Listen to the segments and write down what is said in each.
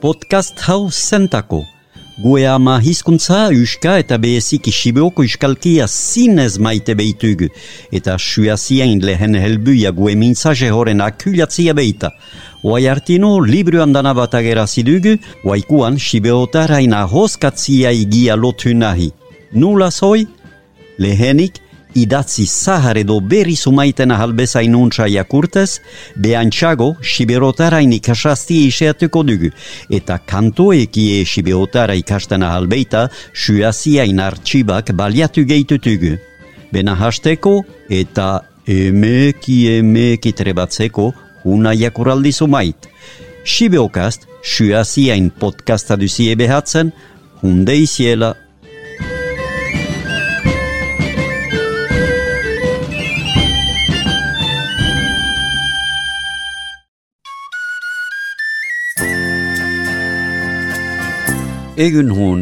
podcast hau zentako. Gue ama hizkuntza, uska eta behezik isibeoko iskalkia zinez maite behitugu, eta suaziain lehen helbuia gue mintzaje horren akulatzia behita. Oai artino, libruan dana bat agerazidugu, oaikuan sibeotaraina hoskatzia igia lotu nahi. Nula zoi? Lehenik, idatzi zahar edo berri sumaiten ahalbezain untsa jakurtez, behantxago siberotarain ikasasti iseatuko dugu, eta kantoekie siberotara ikasten ahalbeita suaziain artxibak baliatu gehitutugu. Bena hasteko eta emeki emeki trebatzeko una jakuraldi sumait. Sibeokast, suaziain podcasta duzie behatzen, hunde iziela Egun hon,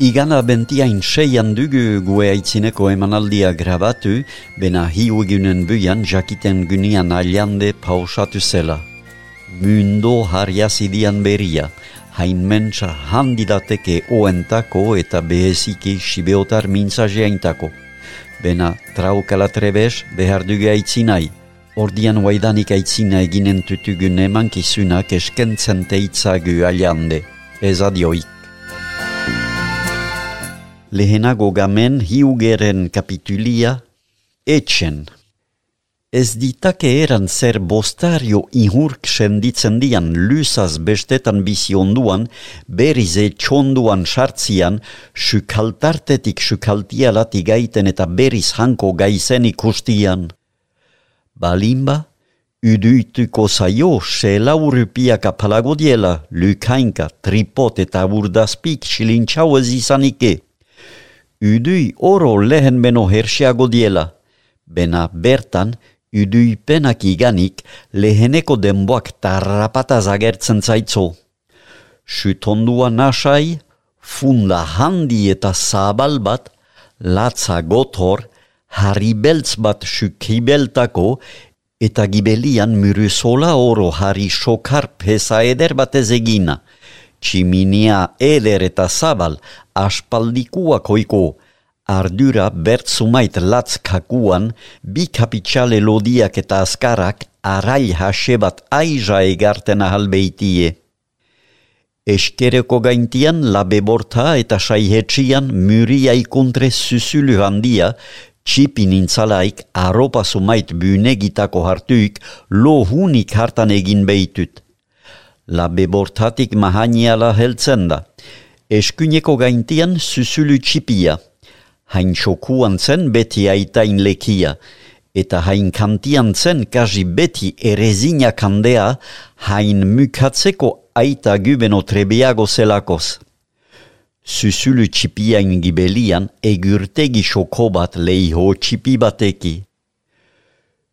igana bentiain seian dugu gue aitzineko emanaldia grabatu, bena hiu egunen buian jakiten gunian aliande pausatu zela. Mundo harriazidian beria, hain mentsa handidateke oentako eta beheziki sibeotar mintzajeaintako. Bena traukala trebes behar dugu aitzinai. Ordian waidanik aitzina eginen tutugun emankizunak eskentzen teitzagu aliande. Ez adioik. Lehenago gamen hiugeren kapitulia etxen. Ez ditake eran zer bostario inhurk senditzen dian lusaz bestetan bizi onduan, berriz etxonduan sartzian, sukaltartetik sukaltialat gaiten eta berriz hanko gaizen ikustian. Balimba, uduituko zaio se laurupiak apalago diela, lukainka, tripot eta urdazpik silintxau ez izanike udui oro lehen beno hersiago diela. Bena bertan, udui penak iganik leheneko denboak tarrapata zagertzen zaitzo. Sutondua nasai, funda handi eta zabal bat, latza gotor, harri beltz bat sukibeltako, eta gibelian murusola oro harri sokar pesa eder bat egina. Tximinia eder eta zabal aspaldikua koiko, ardura bertzumait latz kakuan, bi kapitxale lodiak eta askarak arai hase bat aiza egarten ahalbeitie. Eskereko gaintian labe borta eta saihetxian muria ikontre susulu handia, txipin intzalaik aropa sumait bunegitako hartuik lo hunik hartan egin behitut. Labe bortatik mahaniala heltzen da eskuneko gaintian susulu txipia. Hain xokuan zen beti aitain lekia, eta hain kantian zen kaji beti erezina kandea hain mukatzeko aita gubeno trebeago zelakoz. Susulu txipiain gibelian egurtegi xoko bat leiho txipi bateki.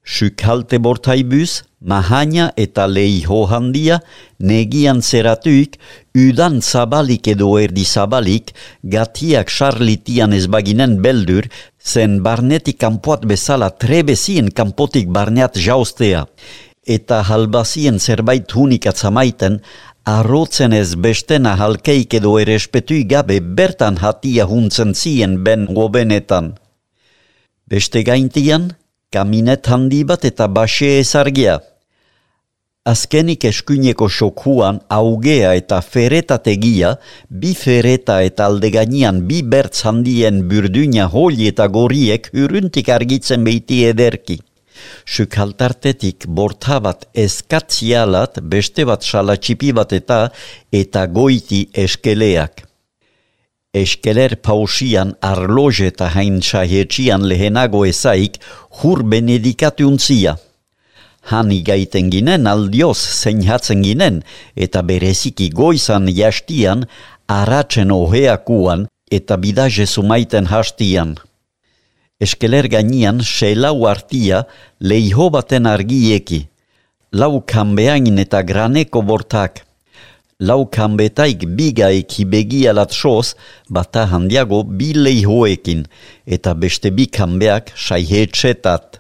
Sukalte bortaibuz, mahania eta leiho handia, negian zeratuik, udan zabalik edo erdi zabalik, gatiak charlitian ez baginen beldur, zen barnetik kanpoat bezala trebezien kanpotik barneat jaustea. Eta halbazien zerbait hunik atzamaiten, arrotzen ez bestena halkeik edo erespetui gabe bertan hatia huntzen zien ben gobenetan. Beste gaintian, kaminet handi bat eta base ezargia. Azkenik eskuineko xokuan augea eta feretategia, bi fereta eta aldeganian bi bertz handien burduina holi eta goriek huruntik argitzen behiti ederki. Sukaltartetik borta bat eskatzialat beste bat salatxipi bat eta eta goiti eskeleak. Eskeler pausian arloje eta hain sahetxian lehenago ezaik hur benedikatuntzia. Hani gaiten ginen aldioz zeinhatzen ginen eta bereziki goizan jastian aratzen oheakuan eta bidaje sumaiten hastian. Eskeler gainian selau artia leiho baten argieki. Lau kanbeain eta graneko bortak – lau kanbetaik bigaik begialat soz, bata handiago bi leihoekin, eta beste bi kanbeak saihetxetat.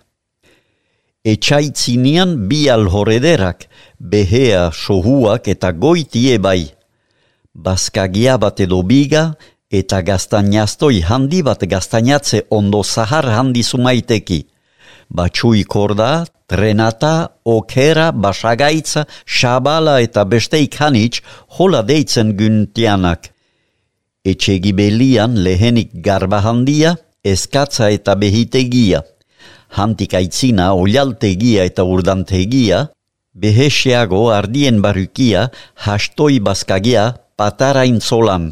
Etxaitzinian bi alhorederak, behea, sohuak eta goitie bai, Baskagia bat edo biga, eta gaztainaztoi handi bat gaztainatze ondo zahar handi zumaiteki. Batsui korda, trenata, okera, basagaitza, xabala eta besteik hanitz hola deitzen gyntianak. Etxegibelian lehenik garba handia, eskatza eta behitegia. Hantik aitzina olialtegia eta urdantegia, behesiago ardien barukia, hastoi baskagia, patarain zolan.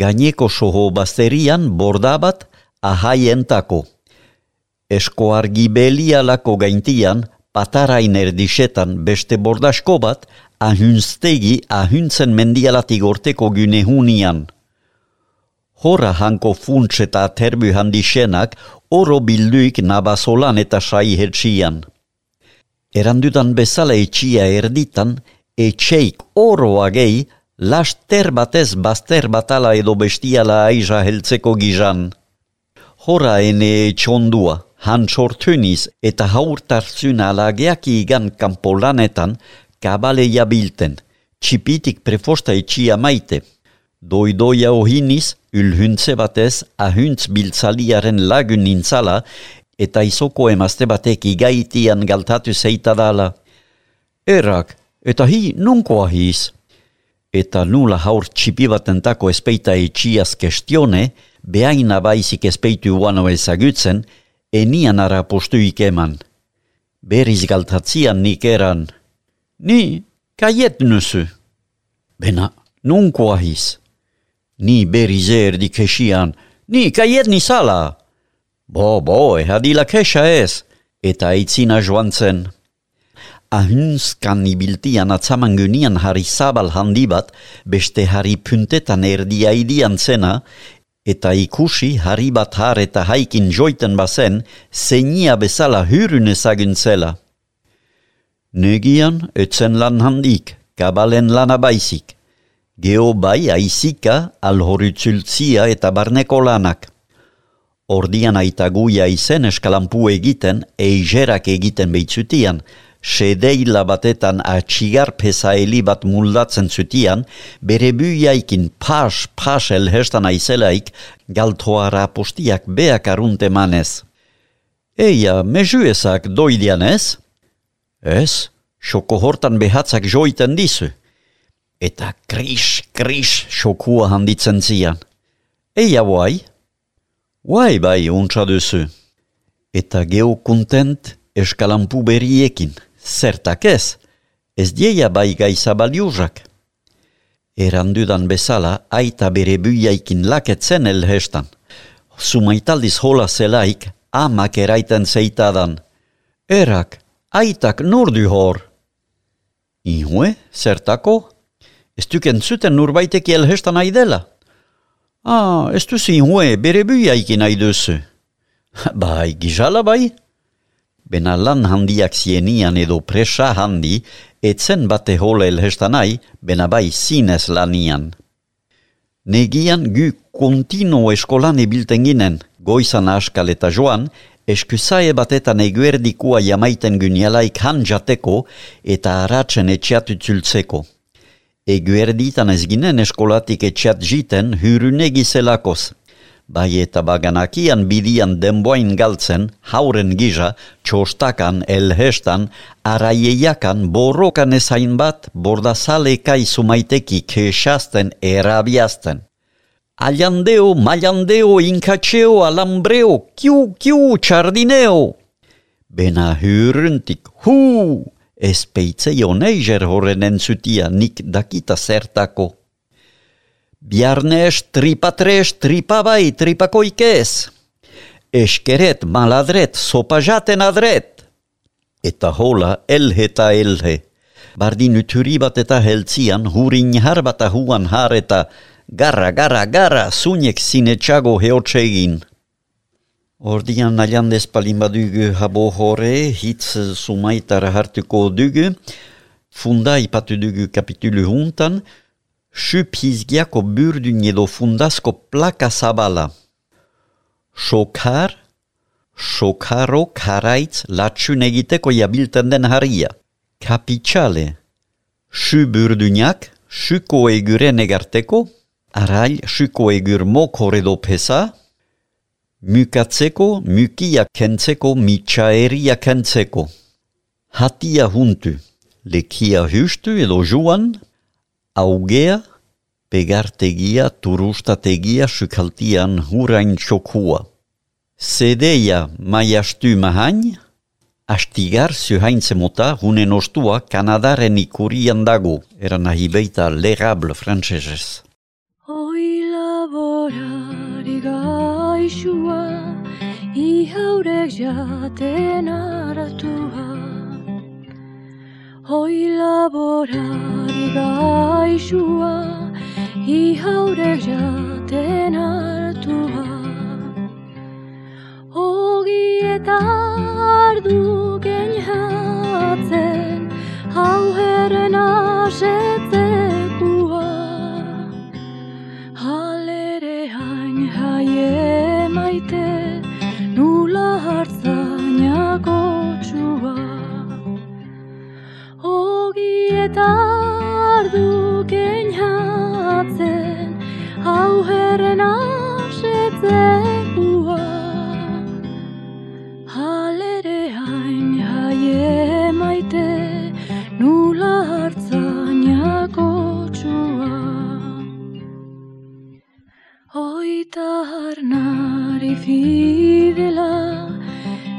Gaineko soho basterian bordabat ahaientako. Eskoar gibelia lako gaintian, patarain erdisetan beste bordasko bat, ahunztegi ahuntzen mendialatik orteko gynehunian. Hora hanko funts eta terbu handisenak oro bilduik nabazolan eta sai hertsian. Erandudan bezala etxia erditan, etxeik oro agei, laster batez bazter batala edo bestiala aiza heltzeko gizan. Hora ene etxondua, han sortuniz eta haurtartzun alageaki igan kampolanetan, kabale jabilten, txipitik prefosta etxia maite. Doidoia ohiniz, ylhuntze batez, ahuntz biltzaliaren lagun nintzala, eta izoko emazte batek igaitian galtatu zeita dala. Erak, eta hi nunko ahiz? Eta nula haur txipi batentako espeita etxiaz kestione, behaina baizik espeitu uano ezagutzen, enian ara postu ikeman. Beriz galtatzian nik eran. Ni, kaiet nusu. Bena, nunko ahiz? ni berizer di kesian, ni kaiet ni sala. Bo, bo, e la kesa ez, eta eitzina joan zen. Ahunskan ibiltian atzaman gunian harri zabal handi bat, beste harri puntetan erdia idian zena, eta ikusi harri bat har eta haikin joiten bazen, zeinia bezala hyrun ezagun zela. Negian, etzen lan handik, kabalen lana baizik geo bai aizika alhoritzultzia eta barneko lanak. Ordian aita guia izen eskalampu egiten, eigerak egiten behitzutian, sedeila batetan atxigar pesaeli bat muldatzen zutian, bere buiaikin pas, pas elhestan aizelaik, galtoara postiak beak arunte manez. Eia, meju ezak doidian ez? Ez, xoko hortan behatzak joiten dizu eta kris, kris, xokua handitzen zian. Eia guai? Guai bai, untsa duzu. Eta geu kontent eskalampu beriekin. Zertak ez, ez dieia bai gaiza baliuzak. Erandudan bezala, aita bere buiaikin laketzen elhestan. Sumaitaldiz hola zelaik, amak eraiten zeitadan. Erak, aitak nordu hor. Ihue, zertako? Ez duken zuten nurbaiteki elhesta nahi dela. Ah, ez duzi hue bere buiaiki nahi duzu. bai, gizala bai? Bena lan handiak zienian edo presa handi, etzen bate hole elhesta nahi, bena bai zinez lanian. Negian gu kontino eskolan ebilten ginen, goizan askal eta joan, eskusae batetan eguerdikua jamaiten gynialaik hanjateko eta aratzen etxeatu tzultzeko eguerditan ez ginen eskolatik etxat jiten hyrune gizelakoz. Bai eta baganakian bidian denboain galtzen, hauren giza, txostakan, elhestan, araieiakan, borrokan ezain bat, bordazale kaizu maiteki kesasten erabiazten. Aliandeo, maliandeo, inkatxeo, alambreo, kiu, kiu, txardineo. Bena hyruntik, huu, espeitze jo neiger horren entzutia nik dakita zertako. Biarnes tripatres tripabai tripakoikez. Eskeret maladret sopajaten adret. Eta hola elhe eta elhe. Bardin uturi eta heltzian hurin harbata huan har eta garra, garra, garra, zunek zinetxago heotsegin. Ordian nalian despalin badugu habo hore, hitz sumaitara hartuko dugu, funda ipatu dugu kapitulu huntan, xup hizgiako burdun edo fundasko plaka zabala. Sokar, sokaro karaitz latxun egiteko jabilten den haria. Kapitxale, xu burdunak, suko eguren egarteko, arai suko egur mok edo pesa, mukatzeko, mukia kentzeko, mitxaeria kentzeko. Hatia huntu, lekia hustu edo joan, augea, pegartegia, turustategia, sukaltian hurain txokua. Sedeia maiastu mahain, astigar zuhaintze mota hunen ostua Kanadaren ikurian dago, eran nahi beita lerable frantzesez. Oi laborari gaixua, ihaurek jaten aratua. Oi laborari gaixua, ihaurek jaten aratua. Ogi eta ardu genhatzen, hau herren asetzekua.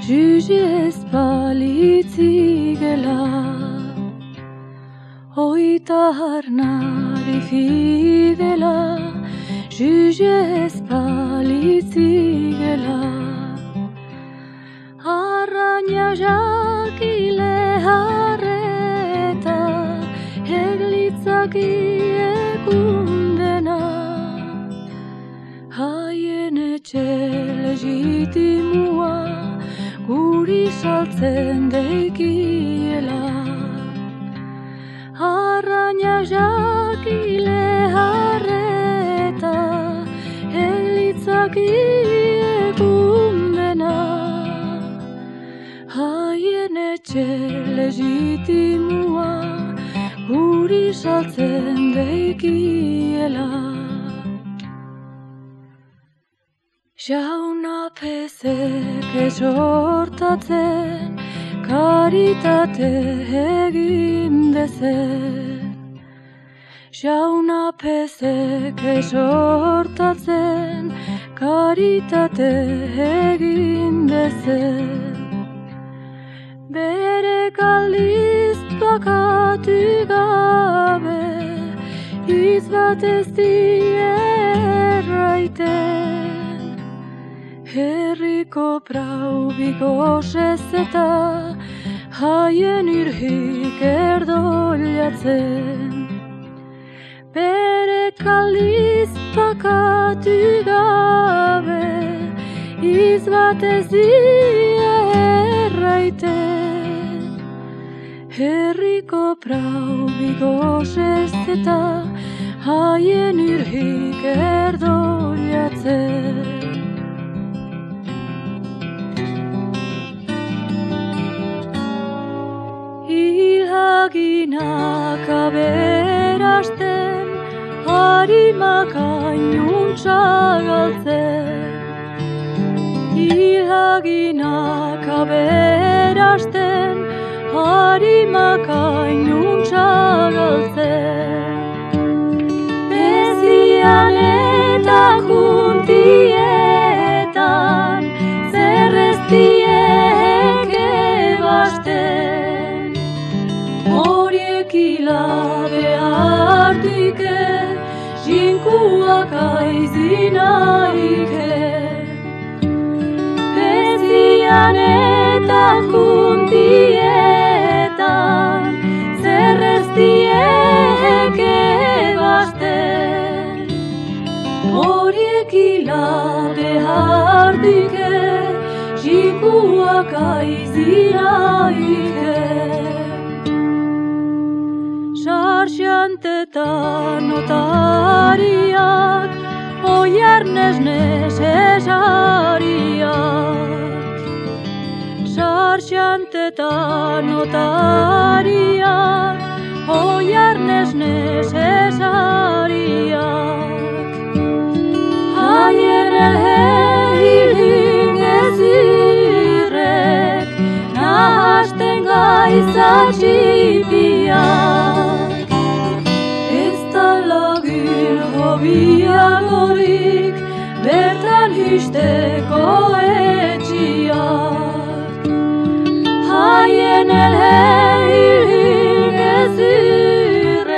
Juge espalitzigela. Oita harnari fidela, juge espalitzigela. Arraina jakile harreta, eglitzaki ekundena. Haien etxe saltzen deikiela. Arraina jakile harreta, eglitzaki ekundena. Haien etxe legitimua, guri saltzen deikiela. Jauna pezek esortatzen, karitate egin dezen. Jauna pezek esortatzen, karitate egin dezen. Bere kaldiz bakatu gabe, Iz bat ez dierraiten. Herriko prau bigosez eta haien irhik erdoliatzen. Bere kaldiz bakatu gabe, iz bat ez dierraiten. Herriko prau bigosez eta haien irhik erdoliatzen. Ilaginak aberasten, harimak ainuntza galtzen. Ilaginak aberasten, harimak ainuntza galtzen. Bezian Hilabe hartike, jinkuak aizinaike. Bezian eta kuntietan, zerreztiek ebasten. Horiek hilabe hartike, jinkuak aizinaike. Sarxanteta notariak, oiarnez nesesariak. Sarxanteta notariak, oiar nesnes esariak. Haien elhehilin ezirek, nahasten gaitza lagin hobiagorik, bertan histeko etxiak. Haien elhehilin ezirek,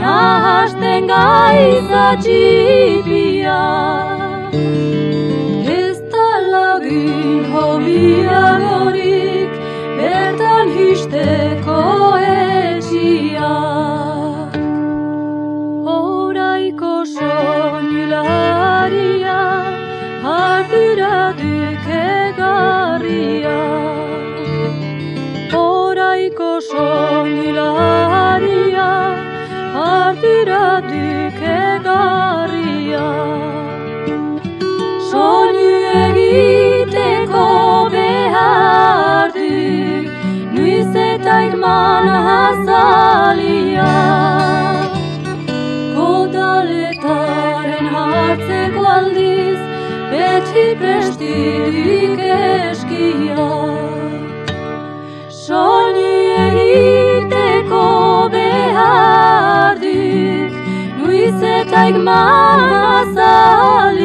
nahasten gaitza txipiak. Ez da lagin hobiagorik, bertan histeko man hazalia. Kodaletaren hartzeko aldiz, beti prestirik eskia. Soinu egiteko behar duk, nuizetaik mazalia.